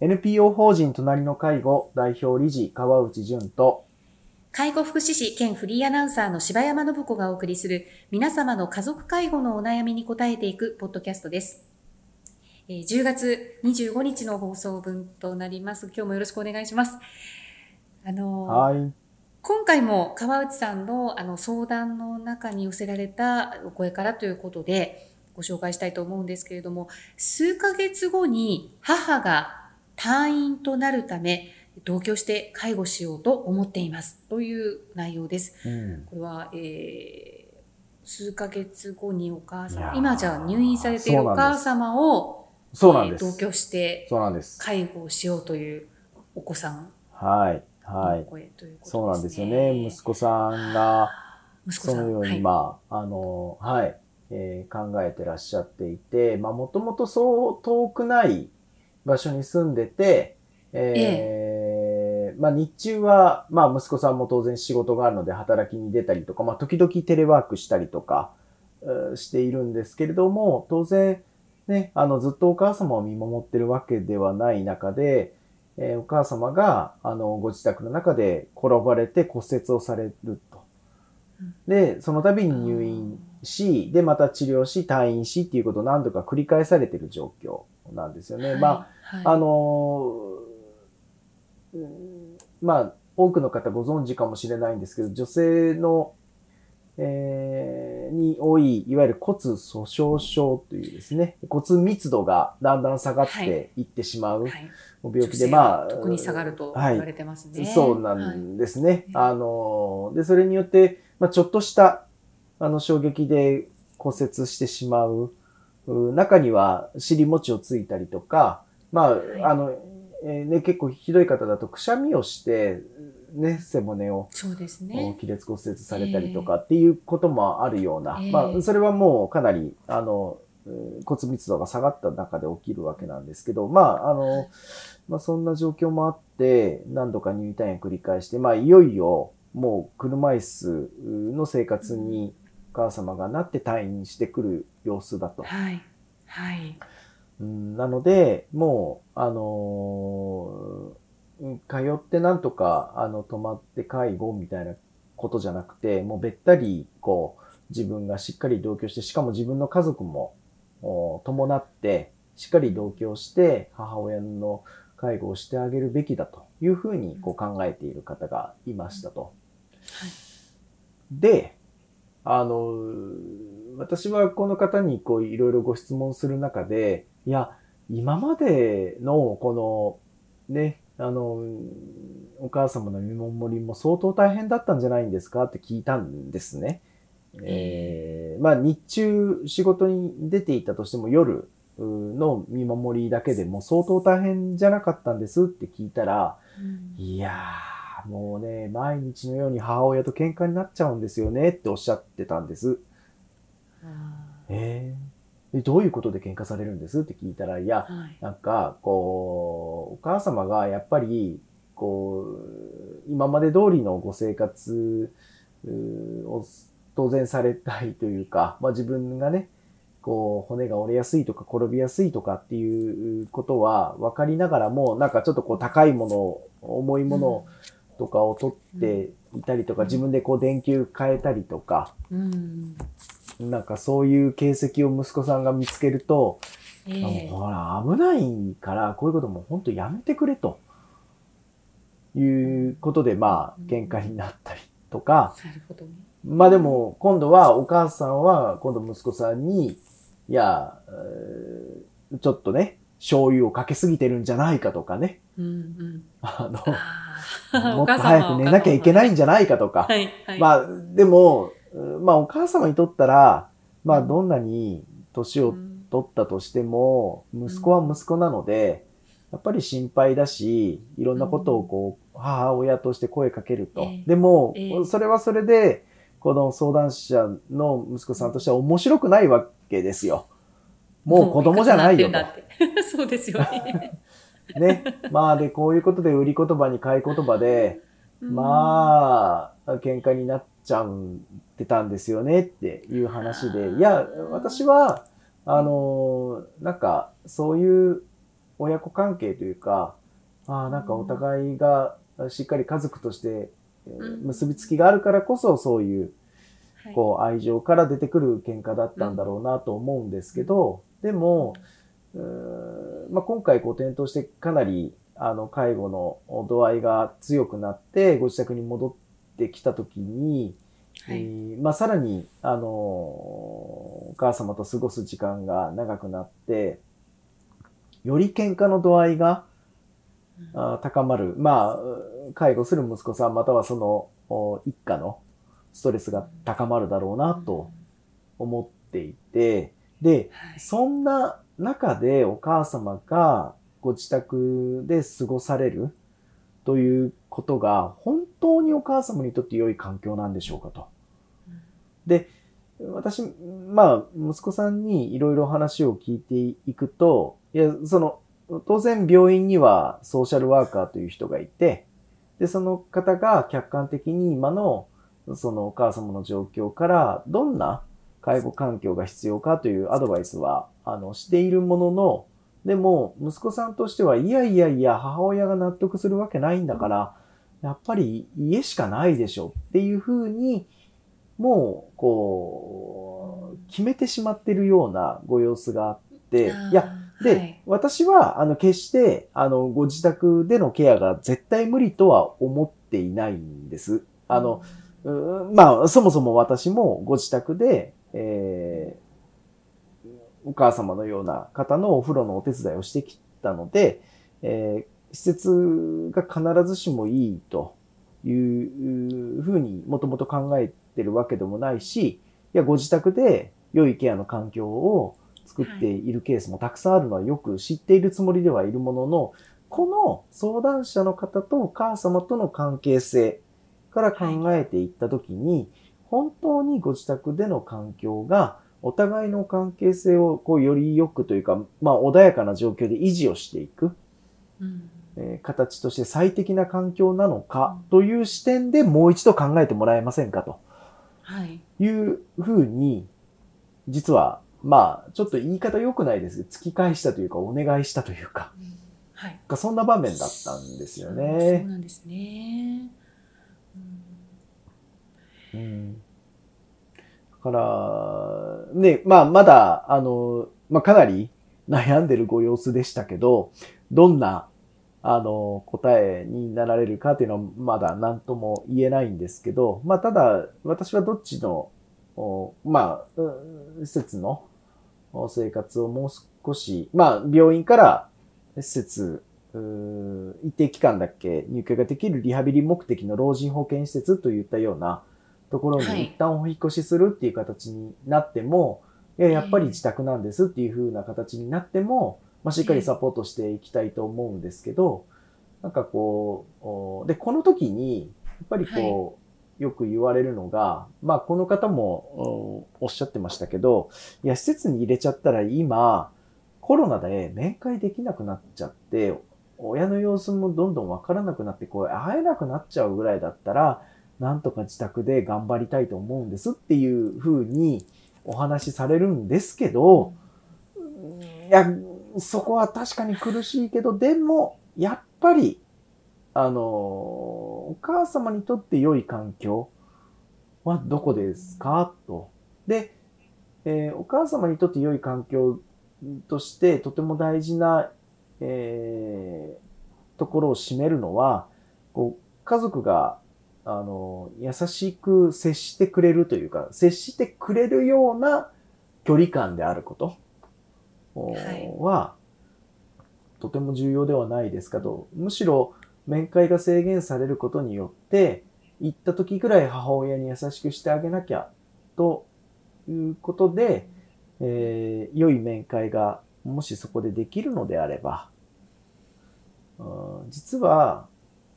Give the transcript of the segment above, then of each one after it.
NPO 法人隣の介護代表理事川内淳と介護福祉士兼フリーアナウンサーの柴山信子がお送りする皆様の家族介護のお悩みに答えていくポッドキャストです。えー10月25日の放送分となります。今日もよろしくお願いします。あのーはい。今回も川内さんのあの相談の中に寄せられたお声からということでご紹介したいと思うんですけれども、数ヶ月後に母が退院となるため、同居して介護しようと思っています。という内容です。うんこれは、えー数ヶ月後にお母様、今じゃあ入院されているお母様を、そうなんです。えー同居してそうなんです。介護をしようというお子さんはい。はい。いうことですね。そうなんですよね。息子さんが、息子さん。そのように、はいまあ、あの、はい、えー考えてらっしゃっていて、まあ、もともとそう遠くない場所に住んでて、えーまあ、日中は、まあ、息子さんも当然仕事があるので働きに出たりとか、まあ、時々テレワークしたりとか、えーしているんですけれども、当然、ね、あの、ずっとお母様を見守ってるわけではない中で、えーお母様が、あの、ご自宅の中で転ばれて骨折をされると。で、その度に入院し、で、また治療し、退院しっていうことを何度か繰り返されている状況なんですよね。まあ、あ、はいあのーうんまあ、多くの方ご存知かもしれないんですけど、女性の、えーに多い、いわゆる骨粗鬆症というですね、骨密度がだんだん下がっていってしまうはい病気で、女性まあ、は特に下がるとはい言われてますね。そうなはいんですね。はいあの、で、それによって、まあ、ちょっとした、あの、衝撃で骨折してしまう。う中には尻餅をついたりとか、まあ、い。あの、えーね、結構ひどい方だとくしゃみをして、ね、背骨をそうですね。亀裂骨折されたりとかっていうこともあるような、ええまあ、それはもうかなり、あの、うん骨密度が下がった中で起きるわけなんですけど、まあ、あの、まあ、そんな状況もあって、何度か入院退院を繰り返して、まあ、いよいよ、もう車椅子の生活にお母様がなって退院してくる様子だと。はい。はい。うんなので、もう、あのーうん通ってなんとか、あの、泊まって介護みたいなことじゃなくて、もうべったり、こう、自分がしっかり同居して、しかも自分の家族も、お伴って、しっかり同居して、母親の介護をしてあげるべきだというふうに、こう考えている方がいましたと。で、あの、私はこの方にこういろいろご質問する中で、いや、今までのこの、ね、あの、お母様の見守りも相当大変だったんじゃないんですかって聞いたんですね。えーまあ日中仕事に出ていたとしても夜の見守りだけでも相当大変じゃなかったんですって聞いたら、うんいやー、もうね、毎日のように母親と喧嘩になっちゃうんですよねっておっしゃってたんです。あえーでどういうことで喧嘩されるんですって聞いたら、いや、ーはい。なんか、こう、お母様がやっぱり、こう、今まで通りのご生活を当然されたいというか、まあ自分がね、こう、骨が折れやすいとか転びやすいとかっていうことは分かりながらも、なんかちょっとこう高いもの、重いものとかを取っていたりとか、うん自分でこう電球変えたりとか、うん。なんかそういう形跡を息子さんが見つけると、ええあもうほら、危ないから、こういうことも本当やめてくれと。いうことで、まあうん、喧嘩になったりとか。まあでも、今度はお母さんは、今度息子さんに、いや、えーちょっとね、醤油をかけすぎてるんじゃないかとかね、うんうん。あの、もっと早く寝なきゃいけないんじゃないかとか、はい、はい。まあ、でも、うんまあお母様にとったら、まあどんなに年をうん取ったとしても、息子は息子なので、やっぱり心配だし、いろんなことをこう、母親として声かけると。ええ。でも、ええ。それはそれで、この相談者の息子さんとしては面白くないわけですよ。もう子供じゃないよと。そう ですよね。ね。まあで、こういうことで売り言葉に買い言葉で、まあ、喧嘩になっちゃってたんですよねっていう話で、いや、私は、あの、なんか、そういう親子関係というか、ああ、なんかお互いがしっかり家族としてえー結びつきがあるからこそそういうはい。こう愛情から出てくる喧嘩だったんだろうなと思うんですけど、でも、まあ、今回こう転倒してかなりあの介護の度合いが強くなってご自宅に戻ってきた時に、はいえーまあ、さらに、あのお母様と過ごす時間が長くなって、より喧嘩の度合いがあー高まる。まあ、う介護する息子さんまたはそのお一家のストレスが高まるだろうなと思っていて、で、はいそんな中でお母様がご自宅で過ごされるということが本当にお母様にとって良い環境なんでしょうかと。で、私、まあ、息子さんにいろいろ話を聞いていくと、いや、その、当然病院にはソーシャルワーカーという人がいて、で、その方が客観的に今の、そのお母様の状況から、どんな介護環境が必要かというアドバイスは、あの、しているものの、でも、息子さんとしては、いやいやいや、母親が納得するわけないんだから、やっぱり家しかないでしょっていうふうに、もう、こう、決めてしまってるようなご様子があって、いや、で、はい私は、あの、決して、あの、ご自宅でのケアが絶対無理とは思っていないんです。あの、、うーんまあ、そもそも私もご自宅で、えーお母様のような方のお風呂のお手伝いをしてきたので、えー施設が必ずしもいいというふうにもともと考えてるわけでもないし、いや、ご自宅で良いケアの環境を作っているケースもたくさんあるのはよく知っているつもりではいるものの、この相談者の方とお母様との関係性から考えていったときに、本当にご自宅での環境がお互いの関係性をこうより良くというか、まあ穏やかな状況で維持をしていく、うんえー形として最適な環境なのかという視点でもう一度考えてもらえませんかとはい。いうふうに、実は、まあ、ちょっと言い方良くないですけど、突き返したというか、お願いしたというか、はい。そんな場面だったんですよそうね。なんですね。うんうん。だから、ね、まあ、まだ、あの、まあ、かなり 悩んでるご様子でしたけど、どんな、あの、答えになられるかっていうのはまだ何とも言えないんですけど、まあ、ただ、私はどっちの、まあ、施設の生活をもう少し、まあ、病院から施設、一定期間だっけ入居ができるリハビリ目的の老人保健施設といったようなところはい。に一旦お引っ越しするっていう形になっても、いや、やっぱり自宅なんですっていう風な形になっても、まあ、しっかりサポートしていきたいと思うんですけど、なんかこう、おで、この時に、やっぱりこう、よく言われるのが、まあ、この方もおおっしゃってましたけど、いや、施設に入れちゃったら今、コロナで面会できなくなっちゃって、親の様子もどんどんわからなくなって、こう、会えなくなっちゃうぐらいだったら、なんとか自宅で頑張りたいと思うんですっていう風にお話しされるんですけど、いや、そこは確かに苦しいけど、でも、やっぱり、あの、お母様にとって良い環境はどこですか？と。で、えーお母様にとって良い環境としてとても大事な、えーところを占めるのは、こう家族が、あの、優しく接してくれるというか、接してくれるような距離感であることおはいは、とても重要ではないですかと。むしろ、面会が制限されることによって、行った時ぐらい母親に優しくしてあげなきゃ、ということで、えー良い面会がもしそこでできるのであれば、うん実は、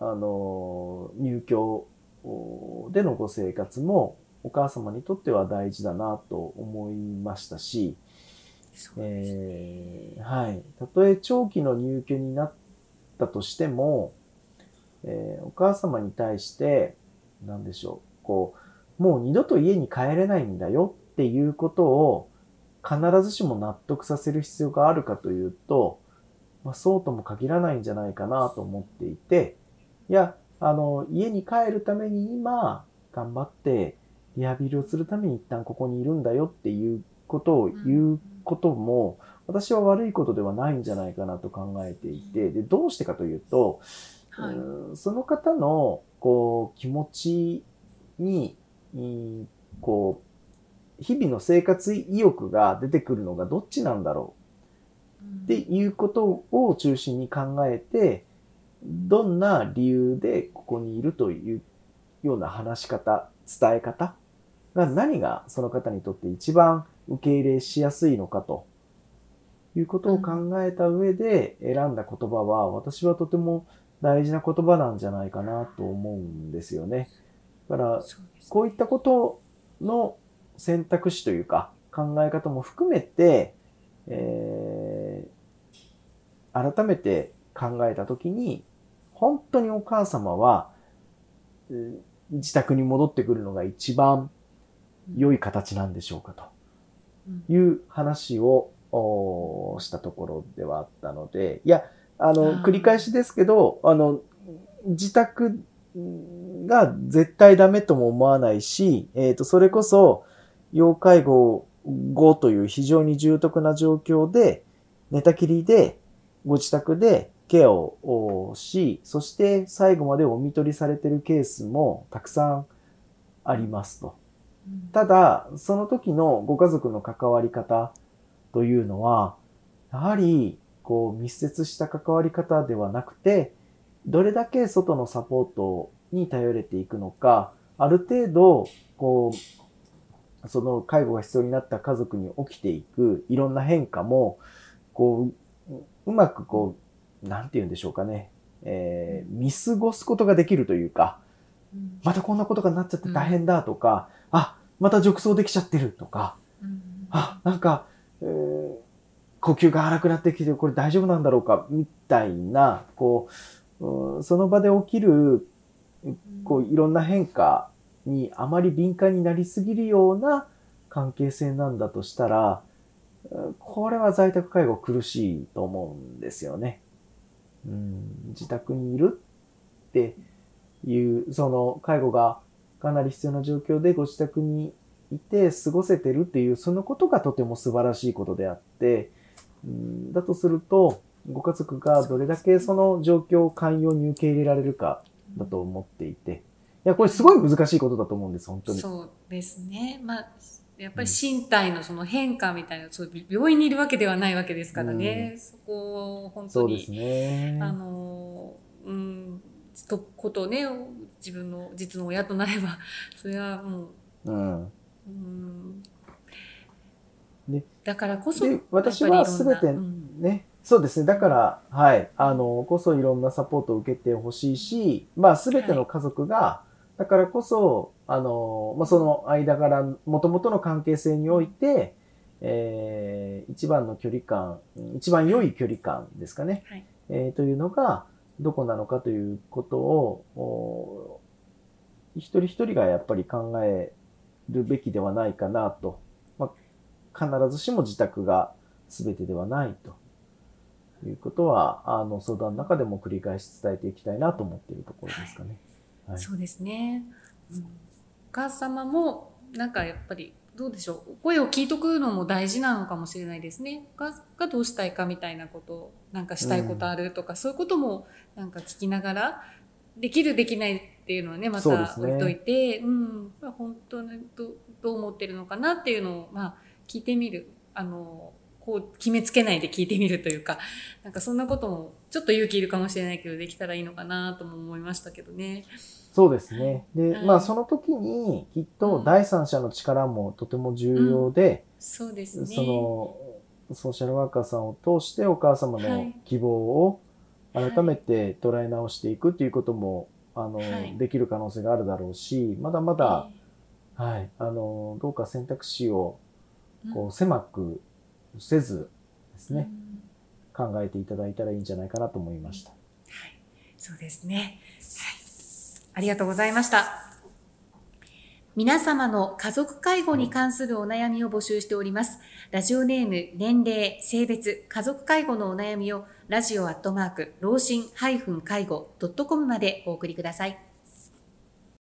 あの、入居でのご生活もお母様にとっては大事だなと思いましたし、ねえーはい。たとえ長期の入居になったとしても、えーお母様に対して、なんでしょう、こう、もう二度と家に帰れないんだよっていうことを必ずしも納得させる必要があるかというと、まあ、そうとも限らないんじゃないかなと思っていて、いや、あの、家に帰るために今、頑張ってリハビリをするために一旦ここにいるんだよっていうことを言うことも、私は悪いことではないんじゃないかなと考えていて、で、どうしてかというと、はい、うその方の、こう、気持ちに、こう、日々の生活意欲が出てくるのがどっちなんだろうっていうことを中心に考えて、どんな理由でここにいるというような話し方、伝え方が何がその方にとって一番受け入れしやすいのかということを考えた上で選んだ言葉は私はとても大事な言葉なんじゃないかなと思うんですよね。だから、こういったことの選択肢というか考え方も含めて、えー、改めて考えたときに、本当にお母様は、自宅に戻ってくるのが一番良い形なんでしょうかと。いう話をしたところではあったので、いや、あの、繰り返しですけど、あの、自宅が絶対ダメとも思わないし、えっ、ー、と、それこそ、要介護後という非常に重篤な状況で、寝たきりで、ご自宅でケアをし、そして最後までお見取りされているケースもたくさんありますと。ただ、その時のご家族の関わり方というのは、やはり、こう、密接した関わり方ではなくて、どれだけ外のサポートに頼れていくのか、ある程度、こう、その介護が必要になった家族に起きていくいろんな変化も、こう、うまくこう、なんて言うんでしょうかね、えー、見過ごすことができるというか、またこんなことがなっちゃって大変だとか、うん、あ、また褥瘡できちゃってるとか、うん、あ、なんか、えー、呼吸が荒くなってきて、これ大丈夫なんだろうか、みたいな、こう、その場で起きる、こう、いろんな変化にあまり敏感になりすぎるような関係性なんだとしたら、これは在宅介護苦しいと思うんですよね。うん、自宅にいるっていう、その介護がかなり必要な状況でご自宅にいて過ごせてるっていう、そのことがとても素晴らしいことであって、うん、だとすると、ご家族がどれだけその状況を寛容に受け入れられるかだと思っていて、いや、これすごい難しいことだと思うんです、本当に。そうですね。まあ、やっぱり身体のその変化みたいな、うん、そう病院にいるわけではないわけですからね。うん、そこを本当に。そうですね。あの、うん、とことね、自分の実の親となれば、それはもう、うん。うんね、だからこそ、私はすべてね、うん、そうですね。だから、はい、あの、こそいろんなサポートを受けてほしいし、まあ、すべての家族が、はい、だからこそ、あの、まあ、その間から、もともとの関係性において、えー、一番の距離感、一番良い距離感ですかね。はい、えー、というのが、どこなのかということを、一人一人がやっぱり考えるべきではないかなと。まあ、必ずしも自宅が全てではないということは、あの相談の中でも繰り返し伝えていきたいなと思っているところですかね。はい、そうですね。うん、お母様もなんかやっぱりどうでしょう？声を聞いとくのも大事なのかもしれないですね。ががどうしたいかみたいなことなんかしたいことあるとか、うん、そういうこともなんか聞きながらできるできないっていうのはねまた置いといて。う、ね、うん。まあ、本当にどどう思ってるのかなっていうのを、まあ、聞いてみる。あのこう決めつけないで聞いてみるというか なんかそんなこともちょっと勇気いるかもしれないけどできたらいいのかなとも思いましたけどね。そうですね。で、はい、まあその時にきっと第三者の力もとても重要で、うん、そうですね。そのソーシャルワーカーさんを通してお母様の希望を改めて捉え直していくっていうことも、あの、はい、できる可能性があるだろうし、まだまだ、はい、あの、どうか選択肢をこう狭くせずですね、うん、考えていただいたらいいんじゃないかなと思いました。はい、そうですね。はいありがとうございました。皆様の家族介護に関するお悩みを募集しております。ラジオネーム、年齢、性別、家族介護のお悩みをラジオアットマーク、老人介護 .com までお送りください。